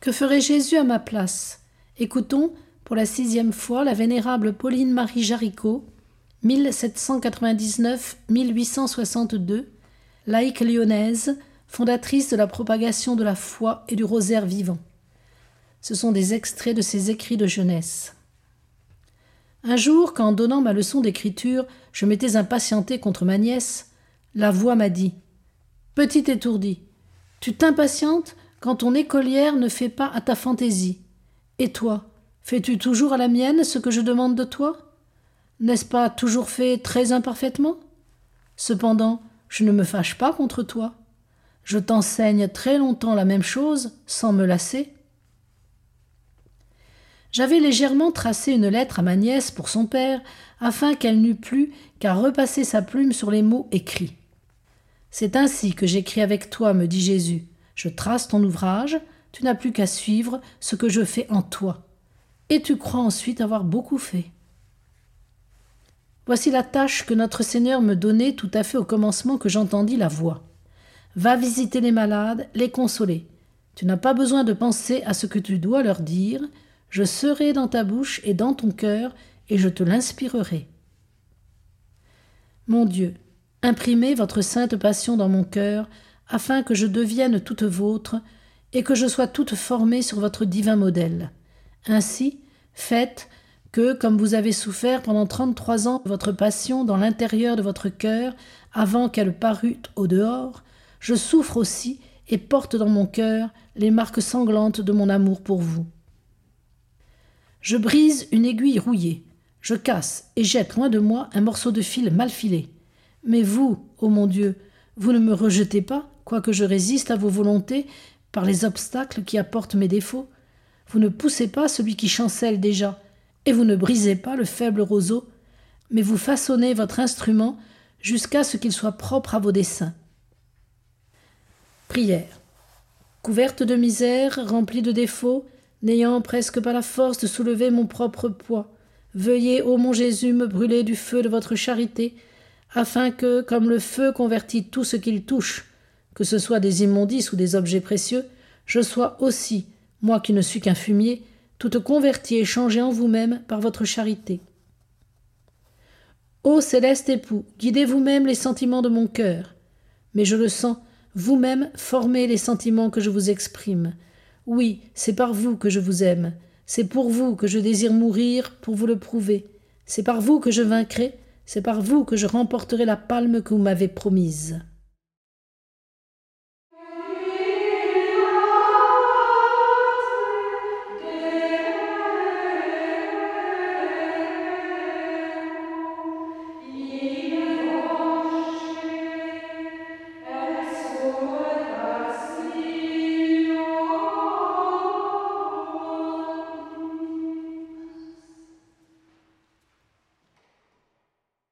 Que ferait Jésus à ma place? Écoutons pour la sixième fois la vénérable Pauline Marie Jaricot, 1799-1862, laïque lyonnaise, fondatrice de la propagation de la foi et du rosaire vivant. Ce sont des extraits de ses écrits de jeunesse. Un jour, qu'en donnant ma leçon d'écriture, je m'étais impatienté contre ma nièce, la voix m'a dit Petite étourdie, tu t'impatientes? Quand ton écolière ne fait pas à ta fantaisie. Et toi, fais-tu toujours à la mienne ce que je demande de toi? N'est-ce pas toujours fait très imparfaitement? Cependant, je ne me fâche pas contre toi. Je t'enseigne très longtemps la même chose, sans me lasser. J'avais légèrement tracé une lettre à ma nièce pour son père, afin qu'elle n'eût plus qu'à repasser sa plume sur les mots écrits. C'est ainsi que j'écris avec toi, me dit Jésus. Je trace ton ouvrage, tu n'as plus qu'à suivre ce que je fais en toi. Et tu crois ensuite avoir beaucoup fait. Voici la tâche que notre Seigneur me donnait tout à fait au commencement que j'entendis la voix. Va visiter les malades, les consoler. Tu n'as pas besoin de penser à ce que tu dois leur dire, je serai dans ta bouche et dans ton cœur, et je te l'inspirerai. Mon Dieu, imprimez votre sainte passion dans mon cœur, afin que je devienne toute vôtre, et que je sois toute formée sur votre divin modèle. Ainsi, faites que, comme vous avez souffert pendant trente-trois ans votre passion dans l'intérieur de votre cœur, avant qu'elle parût au dehors, je souffre aussi et porte dans mon cœur les marques sanglantes de mon amour pour vous. Je brise une aiguille rouillée, je casse et jette loin de moi un morceau de fil mal filé. Mais vous, ô mon Dieu, vous ne me rejetez pas, quoique je résiste à vos volontés par les obstacles qui apportent mes défauts. Vous ne poussez pas celui qui chancelle déjà, et vous ne brisez pas le faible roseau, mais vous façonnez votre instrument jusqu'à ce qu'il soit propre à vos desseins. Prière. Couverte de misère, remplie de défauts, n'ayant presque pas la force de soulever mon propre poids. Veuillez, ô mon Jésus, me brûler du feu de votre charité, afin que, comme le feu convertit tout ce qu'il touche, que ce soit des immondices ou des objets précieux, je sois aussi, moi qui ne suis qu'un fumier, toute convertie et changée en vous-même par votre charité. Ô céleste époux, guidez vous-même les sentiments de mon cœur. Mais je le sens, vous-même formez les sentiments que je vous exprime. Oui, c'est par vous que je vous aime, c'est pour vous que je désire mourir pour vous le prouver, c'est par vous que je vaincrai, c'est par vous que je remporterai la palme que vous m'avez promise.